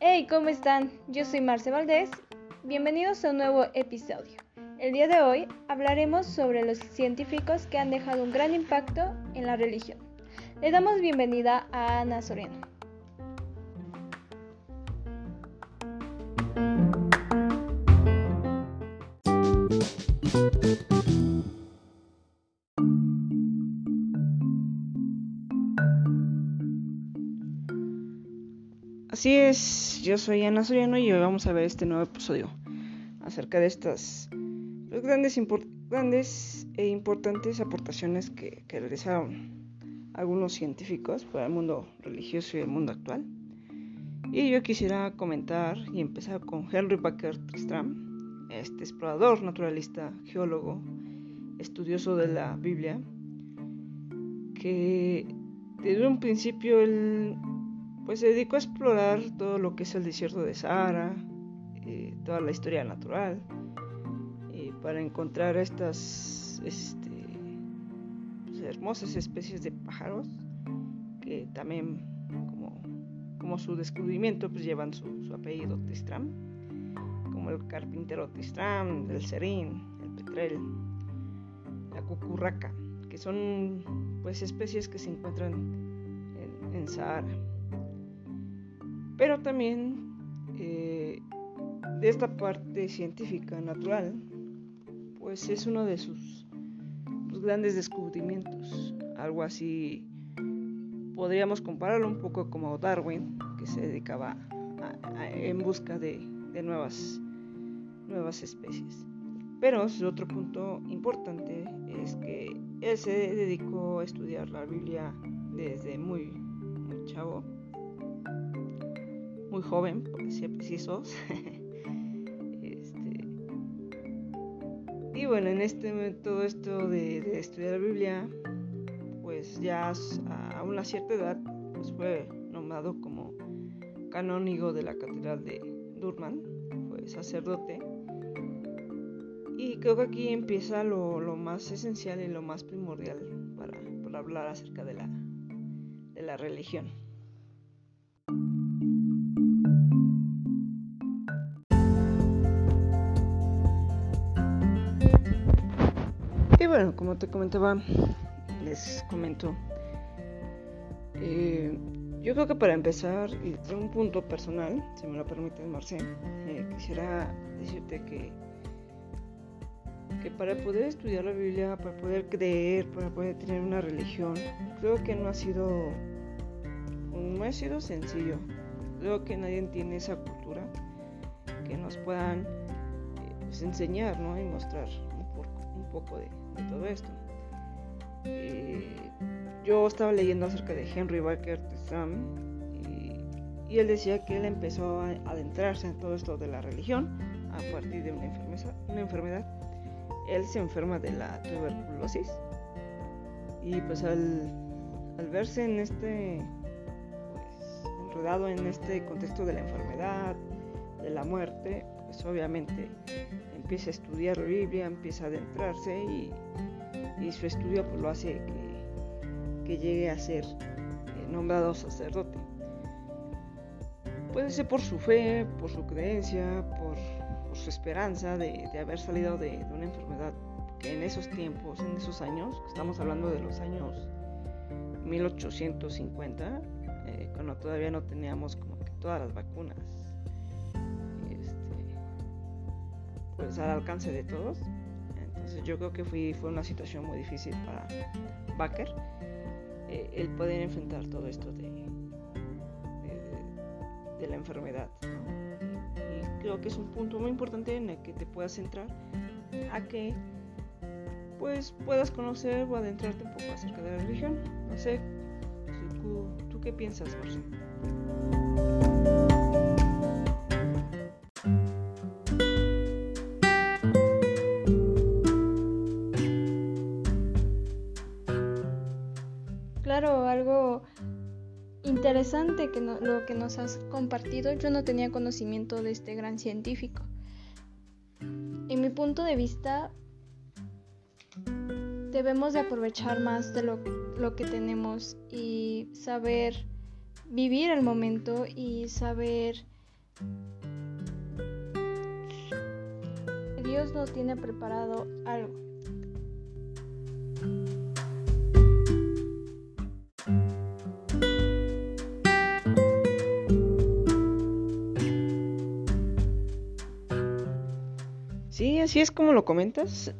Hey, ¿cómo están? Yo soy Marce Valdés. Bienvenidos a un nuevo episodio. El día de hoy hablaremos sobre los científicos que han dejado un gran impacto en la religión. Le damos bienvenida a Ana Soriano. Así es, yo soy Ana Soriano y hoy vamos a ver este nuevo episodio acerca de estas pues, grandes, grandes e importantes aportaciones que, realizaron algunos científicos para el mundo religioso y el mundo actual. Y yo quisiera comentar y empezar con Henry Packer Tristram, este explorador, naturalista, geólogo, estudioso de la Biblia, que desde un principio él pues se dedicó a explorar todo lo que es el desierto de Sahara, eh, toda la historia natural, eh, para encontrar estas este, pues, hermosas especies de pájaros que también como, su descubrimiento pues llevan su, apellido Tristram, como el carpintero Tristram, el serín, el petrel, la cucurraca, que son pues especies que se encuentran en, en Sahara. Pero también eh, de esta parte científica natural, pues es uno de sus, grandes descubrimientos. Algo así podríamos compararlo un poco como Darwin, que se dedicaba en busca de, nuevas, nuevas especies. Pero otro punto importante es que él se dedicó a estudiar la Biblia desde muy chavo muy joven, por ser precisos. este, y bueno, en este todo esto de, estudiar la Biblia, pues ya a una cierta edad, pues fue nombrado como canónigo de la catedral de Durman, fue sacerdote. Y creo que aquí empieza lo, lo más esencial y lo más primordial para, para hablar acerca de la, de la religión. Bueno, como te comentaba, les comento. Eh, yo creo que para empezar, y desde un punto personal, si me lo permite Marce, eh, quisiera decirte que, que para poder estudiar la Biblia, para poder creer, para poder tener una religión, creo que no ha sido, no ha sido sencillo. Creo que nadie tiene esa cultura que nos puedan eh, pues, enseñar ¿no? y mostrar un poco de, todo esto. Yo estaba leyendo acerca de Henry Barker y, y, él decía que él empezó a adentrarse en todo esto de la religión a partir de una enfermedad. Una enfermedad. Él se enferma de la tuberculosis y pues al, al verse en este, pues, enredado en este contexto de la enfermedad, de la muerte, pues obviamente empieza a estudiar la Biblia, empieza a adentrarse y, su estudio pues lo hace que, llegue a ser eh, nombrado sacerdote. Puede ser por su fe, por su creencia, por, su esperanza de, haber salido de, una enfermedad que en esos tiempos, en esos años, estamos hablando de los años 1850, eh, cuando todavía no teníamos como que todas las vacunas pues al alcance de todos. Entonces yo creo que fue, fue una situación muy difícil para Baker eh, el poder enfrentar todo esto de, de, la enfermedad. Y creo que es un punto muy importante en el que te puedas centrar a que pues puedas conocer o adentrarte un poco acerca de la religión. No sé, ¿tú, tú qué piensas, Marcelo? Interesante que lo que nos has compartido. Yo no tenía conocimiento de este gran científico. En mi punto de vista, debemos de aprovechar más de lo, que tenemos y saber vivir el momento y saber Dios nos tiene preparado algo. Así es como lo comentas.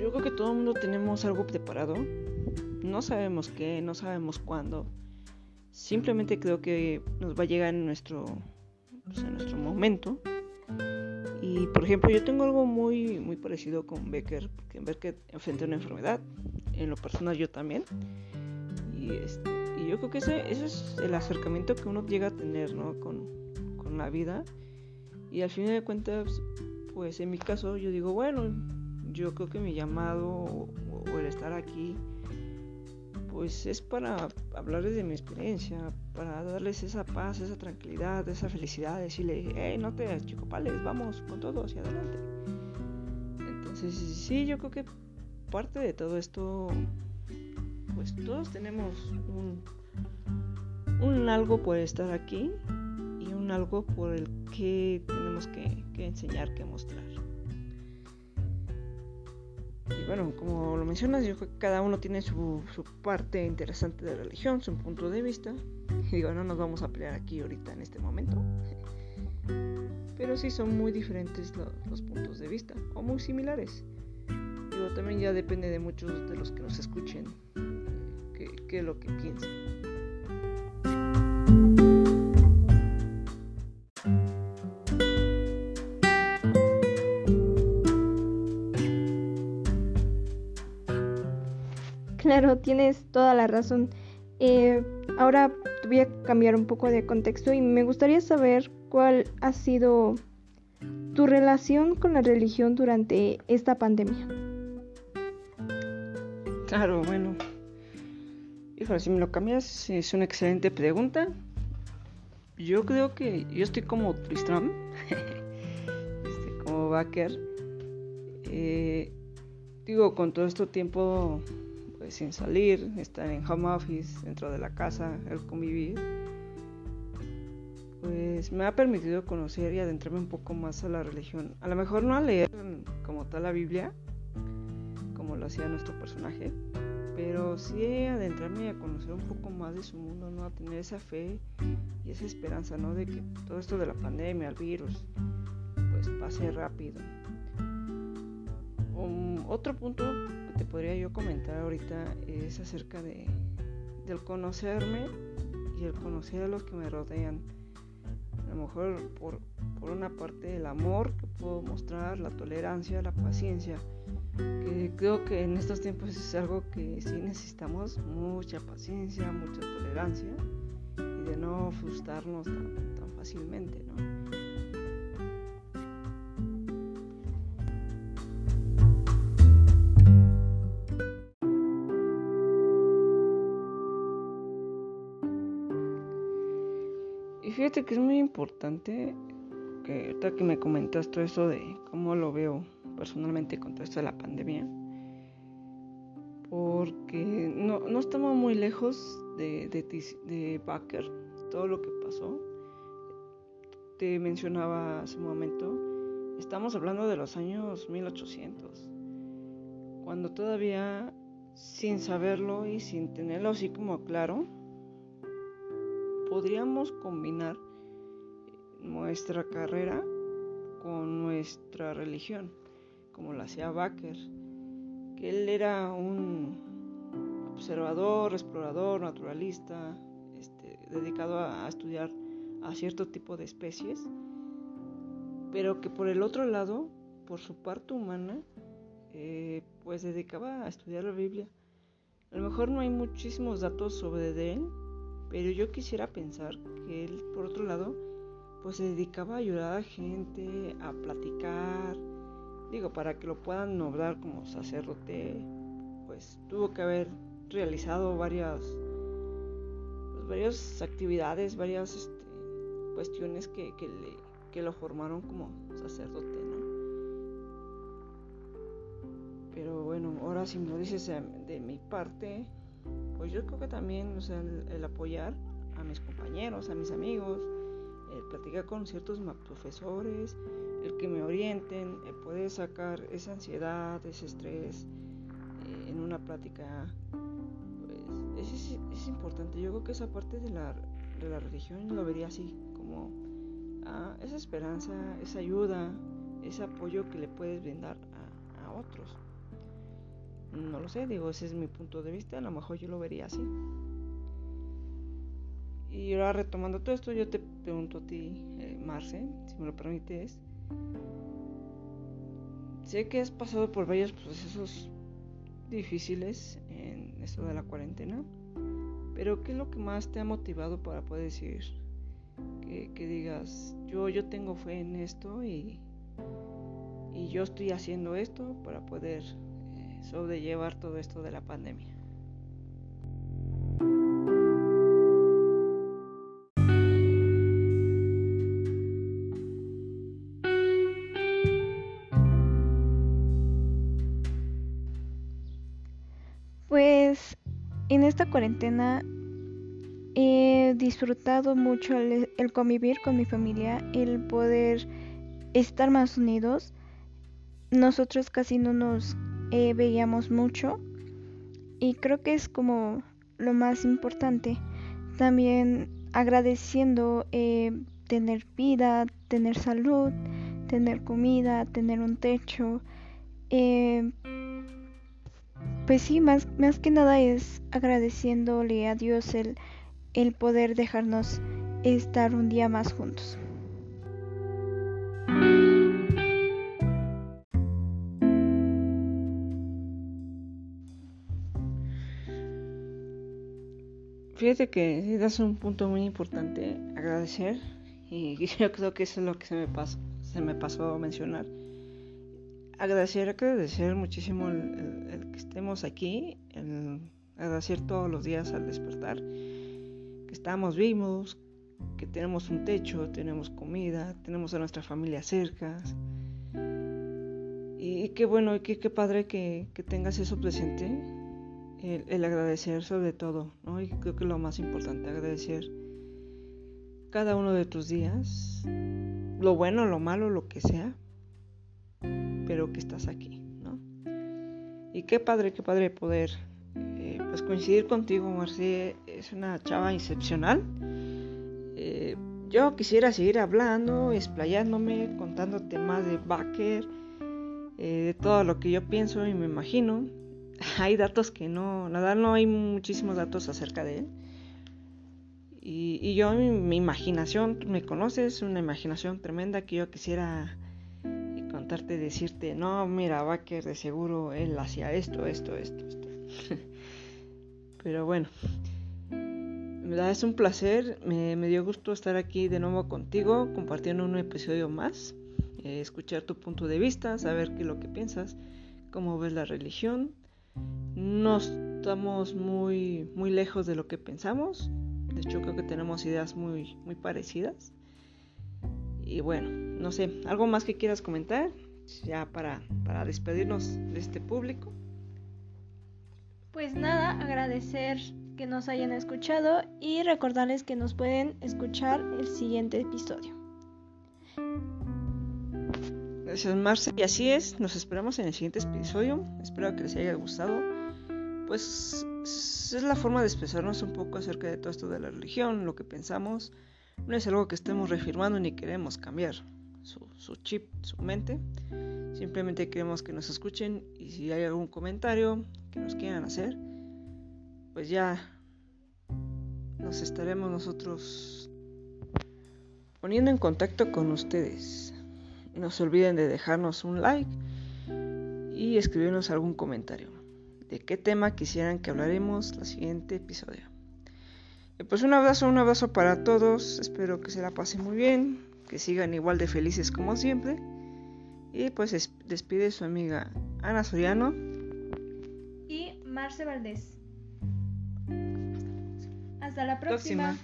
Yo creo que todo el mundo tenemos algo preparado. No sabemos qué, no sabemos cuándo. Simplemente creo que nos va a llegar en nuestro, pues, en nuestro momento. Y por ejemplo, yo tengo algo muy, muy parecido con Becker, porque Becker enfrenta una enfermedad. En lo personal, yo también. Y, este, y yo creo que ese, ese, es el acercamiento que uno llega a tener ¿no? con, con la vida. Y al fin de cuentas, pues en mi caso yo digo, bueno, yo creo que mi llamado o, el estar aquí, pues es para hablarles de mi experiencia, para darles esa paz, esa tranquilidad, esa felicidad, decirle, hey, no te chicopales, vamos con todo hacia adelante. Entonces, sí, yo creo que parte de todo esto, pues todos tenemos un, un algo por estar aquí y un algo por el que tenemos que, que enseñar, que mostrar. Y bueno, como lo mencionas, que cada uno tiene su, parte interesante de religión, su punto de vista. Y digo, no nos vamos a pelear aquí ahorita en este momento. Pero sí son muy diferentes los, puntos de vista, o muy similares. Digo, también ya depende de muchos de los que nos escuchen qué, qué es lo que piensen. Claro, tienes toda la razón. Eh, ahora voy a cambiar un poco de contexto y me gustaría saber cuál ha sido tu relación con la religión durante esta pandemia. Claro, bueno. Híjole, si me lo cambias, es una excelente pregunta. Yo creo que yo estoy como Tristram, este, como Baker. Eh, digo, con todo este tiempo pues, sin salir, estar en home office, dentro de la casa, el convivir, pues me ha permitido conocer y adentrarme un poco más a la religión. A lo mejor no a leer como tal la Biblia, como lo hacía nuestro personaje, pero sí adentrarme a conocer un poco más de su mundo, ¿no? A tener esa fe y esa esperanza, ¿no? De que todo esto de la pandemia, el virus, pues pase rápido. Um, otro punto te podría yo comentar ahorita es acerca de del conocerme y el conocer a los que me rodean. A lo mejor por, por una parte el amor que puedo mostrar, la tolerancia, la paciencia, que creo que en estos tiempos es algo que sí necesitamos mucha paciencia, mucha tolerancia y de no frustrarnos tan, tan fácilmente, ¿no? Fíjate que es muy importante que ahorita que me comentas todo eso de cómo lo veo personalmente con todo esto de la pandemia, porque no, no estamos muy lejos de, de, de todo lo que pasó. Te mencionaba hace un momento, estamos hablando de los años 1800, cuando todavía sin saberlo y sin tenerlo así como claro, podríamos combinar nuestra carrera con nuestra religión, como lo hacía Baker, que él era un observador, explorador, naturalista, este, dedicado a, a estudiar a cierto tipo de especies, pero que por el otro lado, por su parte humana, eh, pues dedicaba a estudiar la Biblia. A lo mejor no hay muchísimos datos sobre de él, pero yo quisiera pensar que él, por otro lado, pues se dedicaba a ayudar a gente, a platicar. Digo, para que lo puedan nombrar como sacerdote, pues tuvo que haber realizado varias, pues, varias actividades, varias este, cuestiones que, que, le, que lo formaron como sacerdote, ¿no? Pero bueno, ahora si me lo dices de, mi parte, pues yo creo que también, o sea, el, apoyar a mis compañeros, a mis amigos, el platicar con ciertos profesores, el que me orienten, el poder sacar esa ansiedad, ese estrés eh, en una plática, pues es, importante. Yo creo que esa parte de la, de la religión lo vería así, como ah, esa esperanza, esa ayuda, ese apoyo que le puedes brindar a otros. No lo sé, digo, ese es mi punto de vista, a lo mejor yo lo vería así. Y ahora retomando todo esto, yo te pregunto a ti, eh, Marce, si me lo permites. Sé que has pasado por varios procesos difíciles en esto de la cuarentena, pero ¿qué es lo que más te ha motivado para poder decir que, digas, yo, yo tengo fe en esto y, y yo estoy haciendo esto para poder sobrellevar todo esto de la pandemia? Pues en esta cuarentena he disfrutado mucho el, convivir con mi familia, el poder estar más unidos. Nosotros casi no nos eh, veíamos mucho y creo que es como lo más importante. También agradeciendo eh, tener vida, tener salud, tener comida, tener un techo. Eh, pues sí, más, más que nada es agradeciéndole a Dios el, el poder dejarnos estar un día más juntos. Fíjate que das un punto muy importante, agradecer, y yo creo que eso es lo que se me pasó, a mencionar agradecer, agradecer muchísimo el, que estemos aquí, agradecer todos los días al despertar, que estamos vivos, que tenemos un techo, tenemos comida, tenemos a nuestra familia cerca. Y, qué bueno, y qué, padre que, tengas eso presente, el, agradecer sobre todo, ¿no? Y creo que lo más importante, agradecer cada uno de tus días, lo bueno, lo malo, lo que sea, pero que estás aquí, ¿no? Y qué padre, qué padre poder eh, pues coincidir contigo, Marce, es una chava excepcional. Eh, yo quisiera seguir hablando, explayándome, contándote más de Baker, eh, de todo lo que yo pienso y me imagino. Hay datos que no, nada, no hay muchísimos datos acerca de él. Y, yo, mi, mi, imaginación, me conoces, una imaginación tremenda que yo quisiera contarte, decirte, no, mira, Baker de seguro él hacía esto, esto, esto, esto. Pero bueno, es un placer, me, dio gusto estar aquí de nuevo contigo, compartiendo un episodio más, eh, escuchar tu punto de vista, saber qué es lo que piensas, cómo ves la religión. No estamos muy, muy lejos de lo que pensamos, de hecho creo que tenemos ideas muy, muy parecidas. Y bueno, no sé, ¿algo más que quieras comentar? Ya para, para despedirnos de este público. Pues nada, agradecer que nos hayan escuchado y recordarles que nos pueden escuchar el siguiente episodio. Gracias Marce. Y así es, nos esperamos en el siguiente episodio. Espero que les haya gustado. Pues es la forma de expresarnos un poco acerca de todo esto de la religión, lo que pensamos no es algo que estemos reafirmando ni queremos cambiar su, chip, su mente. Simplemente queremos que nos escuchen y si hay algún comentario que nos quieran hacer, pues ya nos estaremos nosotros poniendo en contacto con ustedes. No se olviden de dejarnos un like y escribirnos algún comentario de qué tema quisieran que hablaremos la siguiente episodio pues un abrazo, un abrazo para todos. Espero que se la pasen muy bien, que sigan igual de felices como siempre. Y pues despide su amiga Ana Soriano y Marce Valdés. Hasta la próxima.